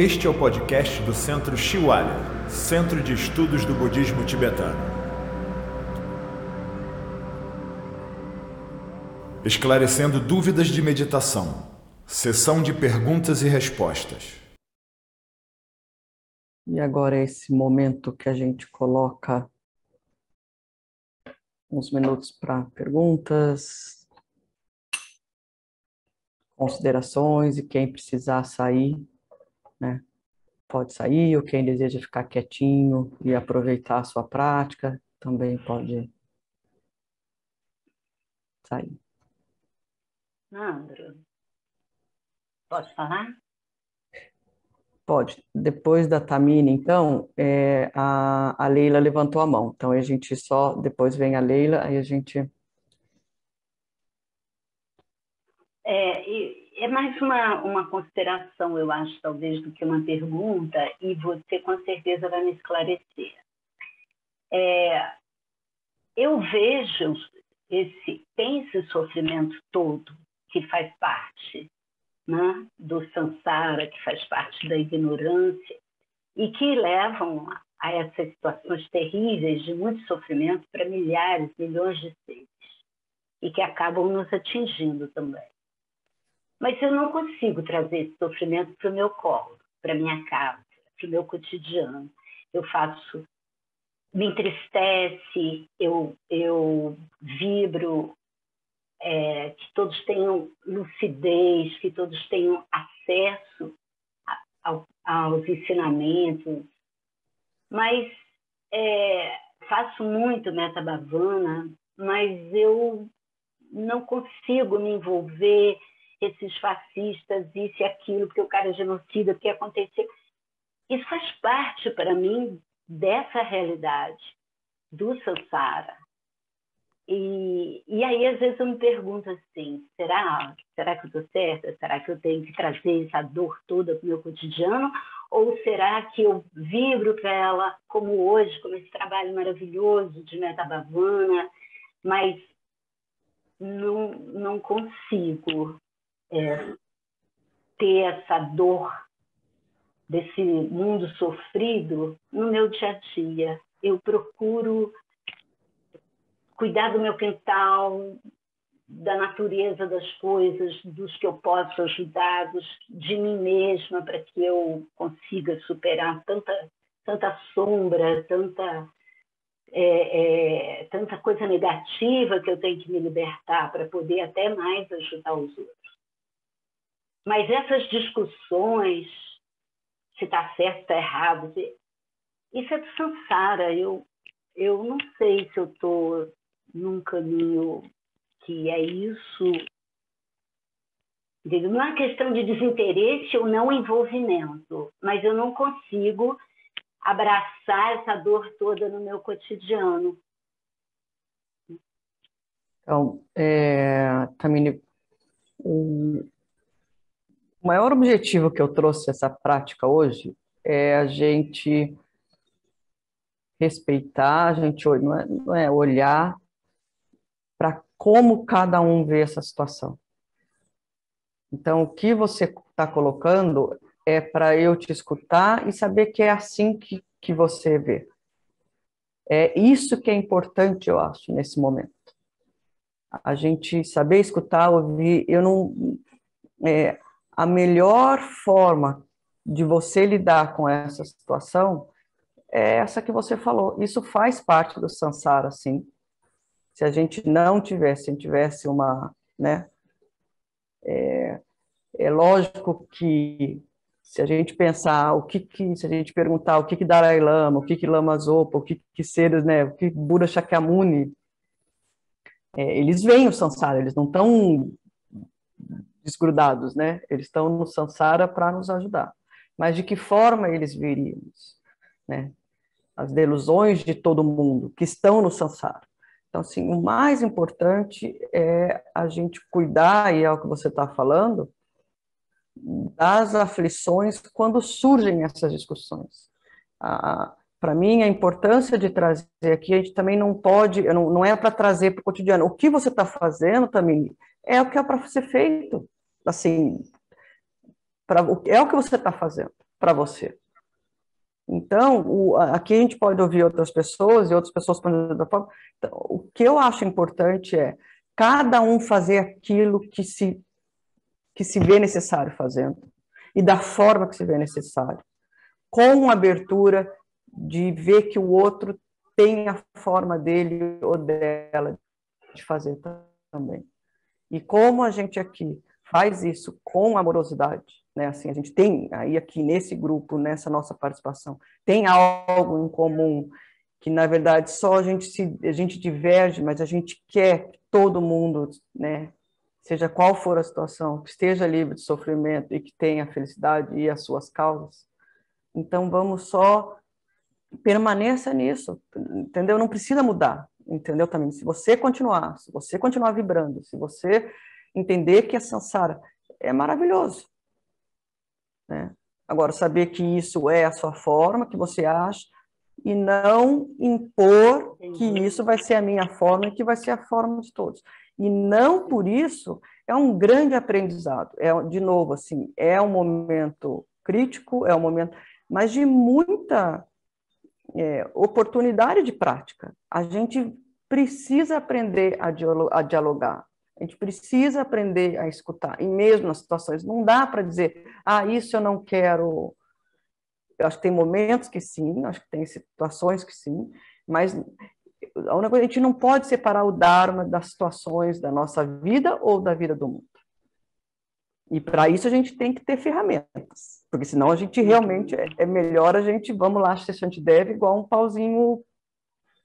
Este é o podcast do Centro Shiwalya, Centro de Estudos do Budismo Tibetano. Esclarecendo dúvidas de meditação. Sessão de perguntas e respostas. E agora é esse momento que a gente coloca uns minutos para perguntas, considerações e quem precisar sair, né? Pode sair, ou quem deseja ficar quietinho e aproveitar a sua prática, também pode sair. Nandro, pode falar? Pode. Depois da Tamina, então, é, a, a Leila levantou a mão. Então, a gente só, depois vem a Leila, aí a gente... É, é mais uma, uma consideração, eu acho, talvez, do que uma pergunta, e você com certeza vai me esclarecer. É, eu vejo esse, tem esse sofrimento todo que faz parte né, do samsara, que faz parte da ignorância, e que levam a essas situações terríveis de muito sofrimento para milhares, milhões de seres, e que acabam nos atingindo também. Mas eu não consigo trazer esse sofrimento para o meu colo, para minha casa, para o meu cotidiano. Eu faço, me entristece, eu, eu vibro, é, que todos tenham lucidez, que todos tenham acesso a, a, aos ensinamentos. Mas é, faço muito metabavana, mas eu não consigo me envolver esses fascistas, isso e aquilo, porque o cara é genocida, o que aconteceu. Isso faz parte, para mim, dessa realidade do Sansara. E, e aí, às vezes, eu me pergunto assim: será, será que eu estou certa? Será que eu tenho que trazer essa dor toda para o meu cotidiano? Ou será que eu vibro para ela, como hoje, com esse trabalho maravilhoso de metabavana, mas não, não consigo é, ter essa dor desse mundo sofrido no meu dia a dia. Eu procuro cuidar do meu quintal, da natureza das coisas, dos que eu posso ajudar, dos, de mim mesma, para que eu consiga superar tanta, tanta sombra, tanta, é, é, tanta coisa negativa que eu tenho que me libertar para poder até mais ajudar os outros. Mas essas discussões, se está certo, está errado, isso é do Sansara. Eu, eu não sei se eu estou num caminho que é isso. Não é questão de desinteresse ou não envolvimento, mas eu não consigo abraçar essa dor toda no meu cotidiano. Então, é, Tamini, o maior objetivo que eu trouxe essa prática hoje é a gente respeitar, a gente não é, não é olhar para como cada um vê essa situação. Então, o que você está colocando é para eu te escutar e saber que é assim que, que você vê. É isso que é importante, eu acho, nesse momento. A gente saber escutar, ouvir. Eu não. É, a melhor forma de você lidar com essa situação é essa que você falou. Isso faz parte do samsara, sim se a gente não tivesse, se tivesse uma, né, é, é lógico que se a gente pensar o que, que se a gente perguntar o que que Dalai Lama, o que que Lama Zopa, o que que seres, né, o que Buda Shakyamuni, é, eles veem o samsara, eles não estão desgrudados, né? Eles estão no samsara para nos ajudar. Mas de que forma eles viriam, né? As delusões de todo mundo que estão no samsara. Então, assim, o mais importante é a gente cuidar, e é o que você está falando, das aflições quando surgem essas discussões. para mim, a importância de trazer aqui, a gente também não pode, não, não é para trazer para o cotidiano. O que você está fazendo também é o que é para ser feito. Assim, pra, é o que você está fazendo. para você. Então, o, aqui a gente pode ouvir outras pessoas e outras pessoas podem da forma. Então, o que eu acho importante é cada um fazer aquilo que se que se vê necessário fazendo e da forma que se vê necessário, com abertura de ver que o outro tem a forma dele ou dela de fazer também. E como a gente aqui faz isso com amorosidade, né? Assim, a gente tem aí aqui nesse grupo, nessa nossa participação, tem algo em comum que na verdade só a gente se a gente diverge, mas a gente quer que todo mundo, né, seja qual for a situação, que esteja livre de sofrimento e que tenha felicidade e as suas causas. Então vamos só permaneça nisso, entendeu? Não precisa mudar, entendeu também? Se você continuar, se você continuar vibrando, se você entender que a samsara é maravilhoso, né? Agora, saber que isso é a sua forma, que você acha, e não impor que isso vai ser a minha forma e que vai ser a forma de todos. E não por isso é um grande aprendizado. É de novo assim, é um momento crítico, é um momento, mas de muita é, oportunidade de prática. A gente precisa aprender a dialogar. A gente precisa aprender a escutar, e mesmo nas situações. Não dá para dizer, ah, isso eu não quero. Eu acho que tem momentos que sim, acho que tem situações que sim, mas a única coisa, a gente não pode separar o Dharma das situações da nossa vida ou da vida do mundo. E para isso a gente tem que ter ferramentas, porque senão a gente realmente é, é melhor a gente, vamos lá, se a gente deve, igual um pauzinho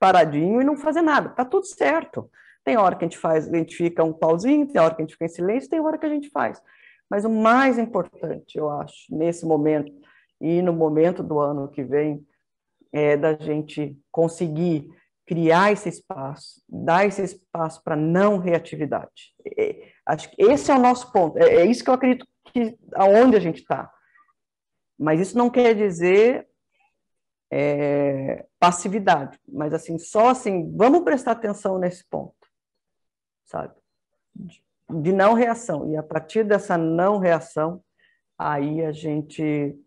paradinho e não fazer nada. Tá tudo certo. Tem hora que a gente faz, a gente fica um pauzinho, tem hora que a gente fica em silêncio, tem hora que a gente faz. Mas o mais importante, eu acho, nesse momento e no momento do ano que vem, é da gente conseguir criar esse espaço, dar esse espaço para não reatividade. É, acho que esse é o nosso ponto. É, é isso que eu acredito que aonde a gente está. Mas isso não quer dizer é, passividade, mas assim só assim vamos prestar atenção nesse ponto sabe? De, de não reação. E a partir dessa não reação, aí a gente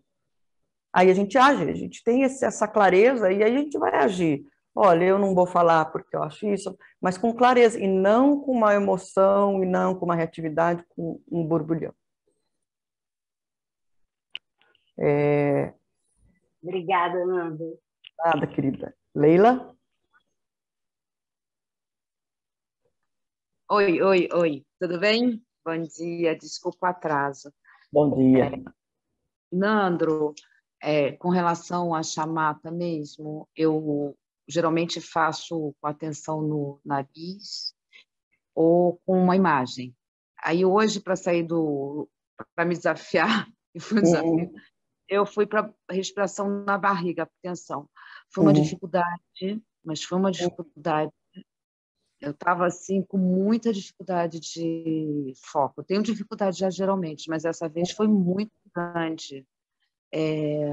aí a gente age, a gente tem esse, essa clareza e aí a gente vai agir. Olha, eu não vou falar porque eu acho isso, mas com clareza e não com uma emoção e não com uma reatividade, com um borbulhão. É... Obrigada, Nanda. Nada, querida. Leila? Oi, oi, oi, tudo bem? Bom dia, desculpa o atraso. Bom dia. É, Nandro, é, com relação à chamata mesmo, eu geralmente faço com atenção no nariz ou com uma imagem. Aí hoje, para sair do. para me desafiar, e foi um desafio, eu fui para respiração na barriga, atenção. Foi uma uhum. dificuldade, mas foi uma dificuldade eu estava assim com muita dificuldade de foco. Eu tenho dificuldade já geralmente, mas essa vez foi muito grande. É,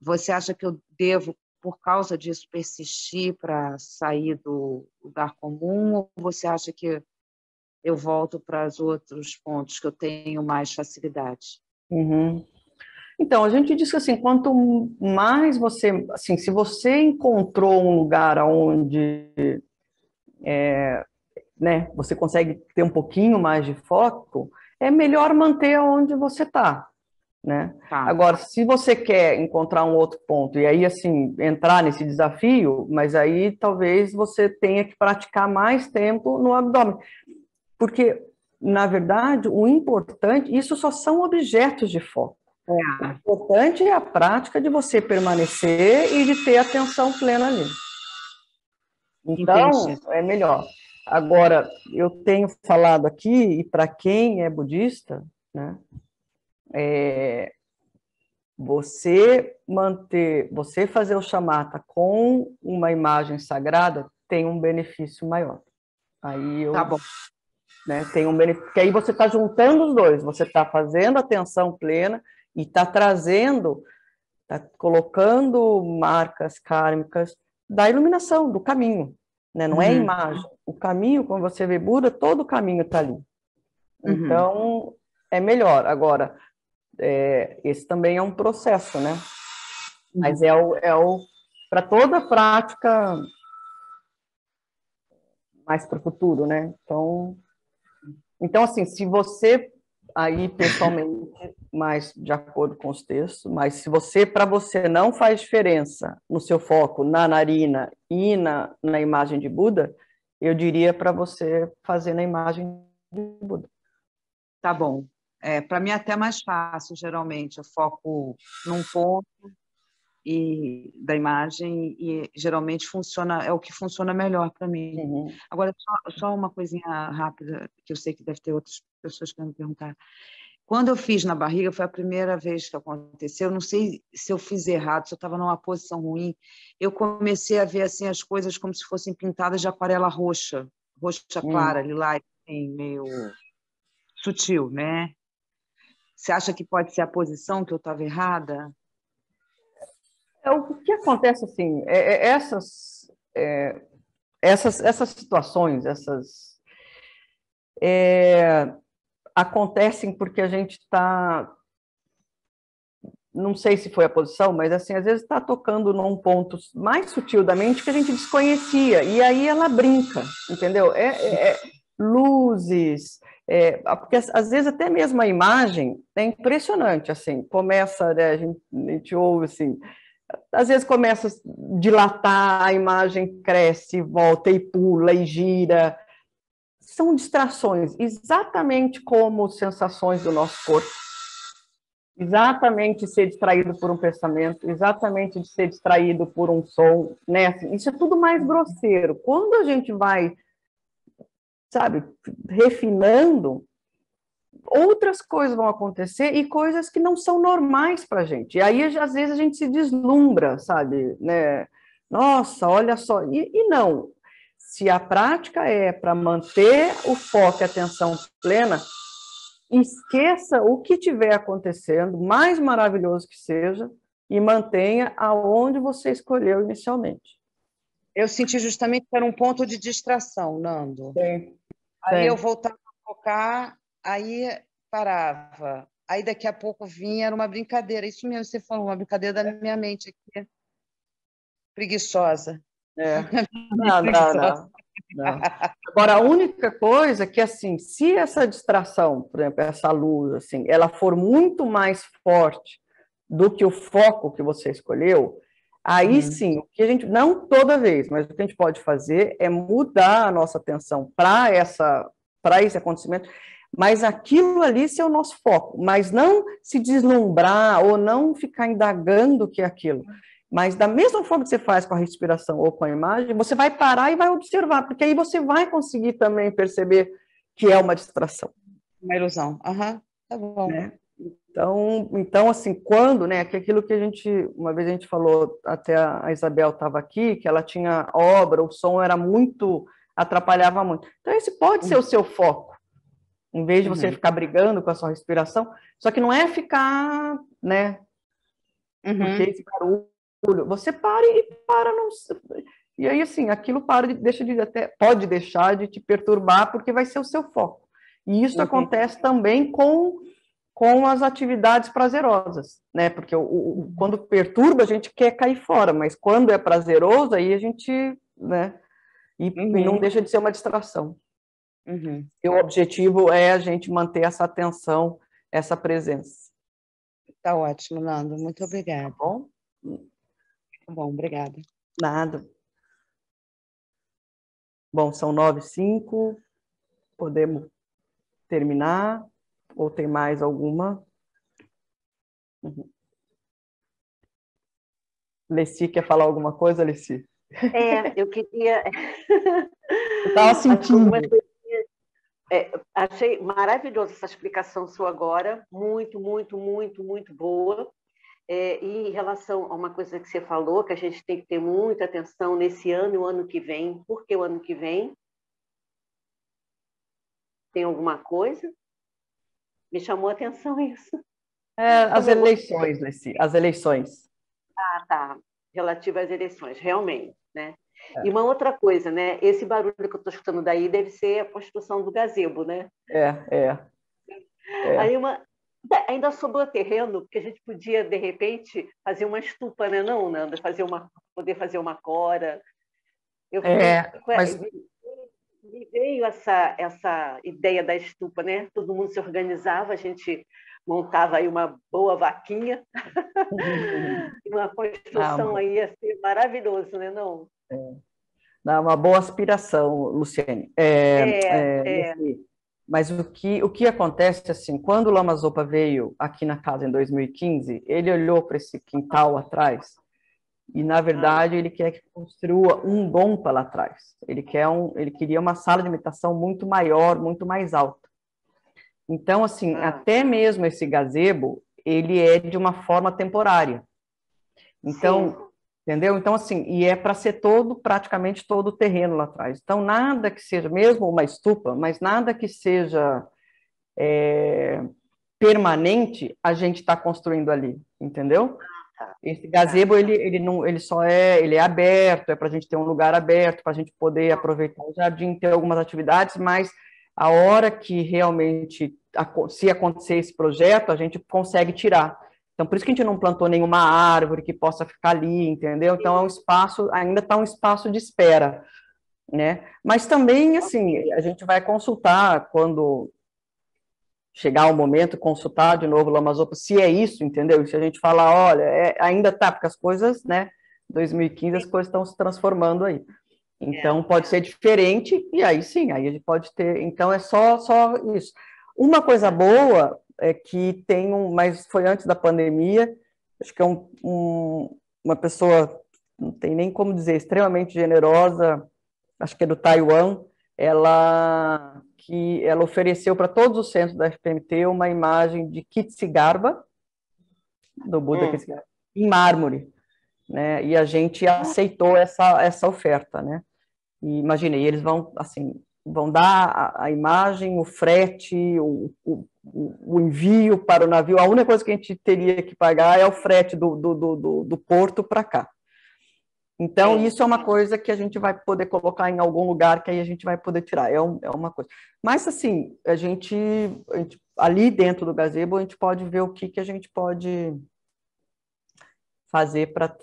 você acha que eu devo, por causa disso, persistir para sair do lugar comum? Ou você acha que eu volto para os outros pontos que eu tenho mais facilidade? Uhum. Então, a gente diz que assim, quanto mais você, assim, se você encontrou um lugar onde é, né, você consegue ter um pouquinho mais de foco, é melhor manter onde você está. Né? Tá. Agora, se você quer encontrar um outro ponto e aí assim entrar nesse desafio, mas aí talvez você tenha que praticar mais tempo no abdômen, porque na verdade o importante, isso só são objetos de foco. É. O importante é a prática de você permanecer e de ter atenção plena ali. Então, Entendi. é melhor. Agora, eu tenho falado aqui, e para quem é budista, né, é, você manter, você fazer o chamata com uma imagem sagrada tem um benefício maior. Aí eu, tá bom. Né, tem um benefício, porque aí você está juntando os dois, você está fazendo atenção plena e está trazendo, está colocando marcas kármicas da iluminação, do caminho, né? Não é uhum. é imagem. O caminho, quando você vê Buda, todo o caminho está ali. Uhum. Então, é melhor. Agora, é, esse também é um processo, né? Mas é o, é o para toda prática mais para o futuro, né? Então, então assim, se você aí pessoalmente, mais de acordo com os textos, mas se você, para você não faz diferença no seu foco na narina e na, na imagem de Buda, eu diria para você fazer na imagem de Buda. Tá bom. É, para mim é até mais fácil, geralmente. Eu foco num ponto e da imagem e geralmente funciona é o que funciona melhor para mim. Uhum. Agora só, só, uma coisinha rápida que eu sei que deve ter outras pessoas que vão me perguntar. Quando eu fiz na barriga foi a primeira vez que aconteceu. Eu não sei se eu fiz errado, se eu estava numa posição ruim. Eu comecei a ver assim as coisas como se fossem pintadas de aquarela roxa, roxa hum. clara, uhum. lilás, assim, meio sutil, né? Você acha que pode ser a posição que eu estava errada? É, o que acontece assim, é, é, essas, é, essas, essas situações, essas é, acontecem porque a gente está, não sei se foi a posição, mas assim às vezes está tocando num ponto mais sutil da mente que a gente desconhecia e aí ela brinca, entendeu? É, é, é luzes, é, porque às vezes até mesmo a imagem é impressionante, assim, começa, né, a, gente, a gente ouve assim, às vezes começa a dilatar, a imagem cresce, volta e pula e gira. São distrações, exatamente como sensações do nosso corpo. Exatamente ser distraído por um pensamento, exatamente de ser distraído por um som, né? Assim, isso é tudo mais grosseiro. Quando a gente vai, sabe, refinando, outras coisas vão acontecer e coisas que não são normais para a gente. E aí, às vezes, a gente se deslumbra, sabe? Né? Nossa, olha só. E, e não. Se a prática é para manter o foco e a atenção plena, esqueça o que estiver acontecendo, mais maravilhoso que seja, e mantenha aonde você escolheu inicialmente. Eu senti justamente que era um ponto de distração, Nando. Sim. Aí Sim. eu voltava a focar aí parava. Aí daqui a pouco vinha, era uma brincadeira. Isso mesmo, você falou, uma brincadeira da minha mente aqui. Preguiçosa. É. Não, não, não, não. Agora, a única coisa é que, assim, se essa distração, por exemplo, essa luz, assim, ela for muito mais forte do que o foco que você escolheu, aí hum. sim, o que a gente, não toda vez, mas o que a gente pode fazer é mudar a nossa atenção para essa para esse acontecimento mas aquilo ali ser o nosso foco, mas não se deslumbrar ou não ficar indagando o que é aquilo. Mas da mesma forma que você faz com a respiração ou com a imagem, você vai parar e vai observar, porque aí você vai conseguir também perceber que é uma distração. Uma ilusão. Aham, uhum. tá bom. Né? Então, então, assim, quando, né, que aquilo que a gente, uma vez a gente falou, até a Isabel estava aqui, que ela tinha obra, o som era muito, atrapalhava muito. Então, esse pode ser o seu foco em vez de você uhum. ficar brigando com a sua respiração. Só que não é ficar, né? Uhum. Porque esse barulho, você para e para não. E aí, assim, aquilo para de, deixa de até pode deixar de te perturbar porque vai ser o seu foco. E isso uhum. acontece também com com as atividades prazerosas, né? Porque o, o, quando perturba a gente quer cair fora, mas quando é prazeroso aí a gente, né? E, e não uhum. deixa de ser uma distração. Uhum. E o objetivo é a gente manter essa atenção, essa presença. Tá ótimo, Nando. Muito obrigada. Tá bom? Tá bom, obrigada. Nada. Bom, são nove cinco. Podemos terminar? Ou tem mais alguma? Uhum. Leci, quer falar alguma coisa, Leci? É, eu queria. eu estava sentindo. É, achei maravilhosa essa explicação sua agora, muito, muito, muito, muito boa. É, e em relação a uma coisa que você falou, que a gente tem que ter muita atenção nesse ano e o ano que vem. Por que o ano que vem? Tem alguma coisa? Me chamou a atenção isso. É, as eleições, Lessi, as eleições. Ah, tá. Relativa às eleições, realmente, né? É. E uma outra coisa, né? Esse barulho que eu estou escutando daí deve ser a construção do gazebo, né? É, é. é. Aí uma, Ainda sobrou terreno, porque a gente podia, de repente, fazer uma estupa, né, não, Nanda? Fazer uma, poder fazer uma cora. Eu é, mas... Me veio essa, essa ideia da estupa, né? Todo mundo se organizava, a gente montava aí uma boa vaquinha. uma construção ah, aí ia ser maravilhoso, né, não? É. Não, uma boa aspiração, Luciane. É, é, é, é. Mas o que, o que acontece, assim, quando o Lama Zopa veio aqui na casa em 2015, ele olhou para esse quintal atrás e, na verdade, ele quer que construa um dompa lá atrás. Ele, quer um, ele queria uma sala de meditação muito maior, muito mais alta. Então, assim, ah. até mesmo esse gazebo, ele é de uma forma temporária. Então, Sim. entendeu? Então, assim, e é para ser todo, praticamente todo o terreno lá atrás. Então, nada que seja, mesmo uma estupa, mas nada que seja é, permanente, a gente está construindo ali, entendeu? Ah, tá. Esse gazebo, ele, ele, não, ele só é, ele é aberto, é para a gente ter um lugar aberto, para a gente poder aproveitar o jardim, ter algumas atividades, mas a hora que realmente, se acontecer esse projeto, a gente consegue tirar. Então, por isso que a gente não plantou nenhuma árvore que possa ficar ali, entendeu? Então, é um espaço, ainda está um espaço de espera, né? Mas também, assim, a gente vai consultar quando chegar o momento, consultar de novo o Lamazopa, se é isso, entendeu? E se a gente falar, olha, é, ainda tá, porque as coisas, né, 2015 as coisas estão se transformando aí. Então, pode ser diferente, e aí sim, aí a gente pode ter. Então, é só, só isso. Uma coisa boa é que tem um. Mas foi antes da pandemia, acho que é um, um, uma pessoa, não tem nem como dizer, extremamente generosa, acho que é do Taiwan, ela que ela ofereceu para todos os centros da FPMT uma imagem de Kitsigarba, do Buda hum. em mármore, né? E a gente aceitou essa, essa oferta, né? E imaginei, eles vão, assim, vão dar a, a imagem, o frete, o, o, o, envio para o navio. A única coisa que a gente teria que pagar é o frete do, do, do, do porto para cá. Então, isso é uma coisa que a gente vai poder colocar em algum lugar que aí a gente vai poder tirar. É, um, é uma coisa. Mas, assim, a gente, a gente, ali dentro do gazebo, a gente pode ver o que, que a gente pode fazer para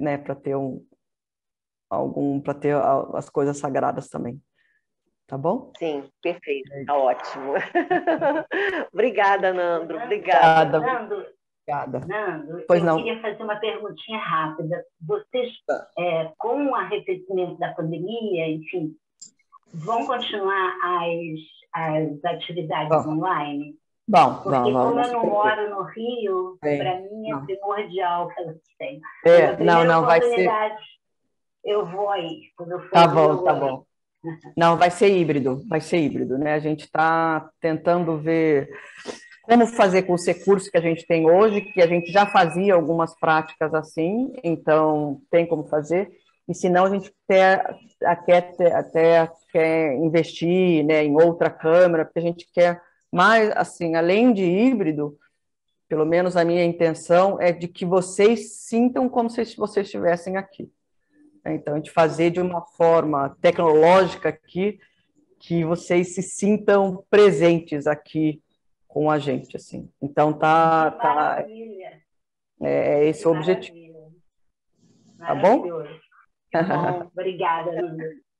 né, ter um, algum para ter as coisas sagradas também. Tá bom? Sim, perfeito. Tá ótimo. Obrigada, Nando. Obrigada. Nando, Obrigada. Nando, pois eu não. queria fazer uma perguntinha rápida. Vocês, tá. é, com o arrefecimento da pandemia, enfim, vão continuar as, as atividades bom. online? Bom, Porque vamos, como vamos. eu não moro no Rio, para mim é não. primordial que elas tenham. É, não, não, vai ser eu vou aí. Quando eu for tá bom, tá bom. Não, vai ser híbrido, vai ser híbrido, né? A gente está tentando ver como fazer com os recursos que a gente tem hoje, que a gente já fazia algumas práticas assim, então tem como fazer, e se não a gente até, até, até quer investir né, em outra câmera, porque a gente quer mais, assim, além de híbrido, pelo menos a minha intenção é de que vocês sintam como se vocês estivessem aqui. Né? Então, a gente fazer de uma forma tecnológica aqui, que vocês se sintam presentes aqui com a gente, assim. Então, tá... tá é, é esse o objetivo. Tá bom? Bom, obrigada, Luna.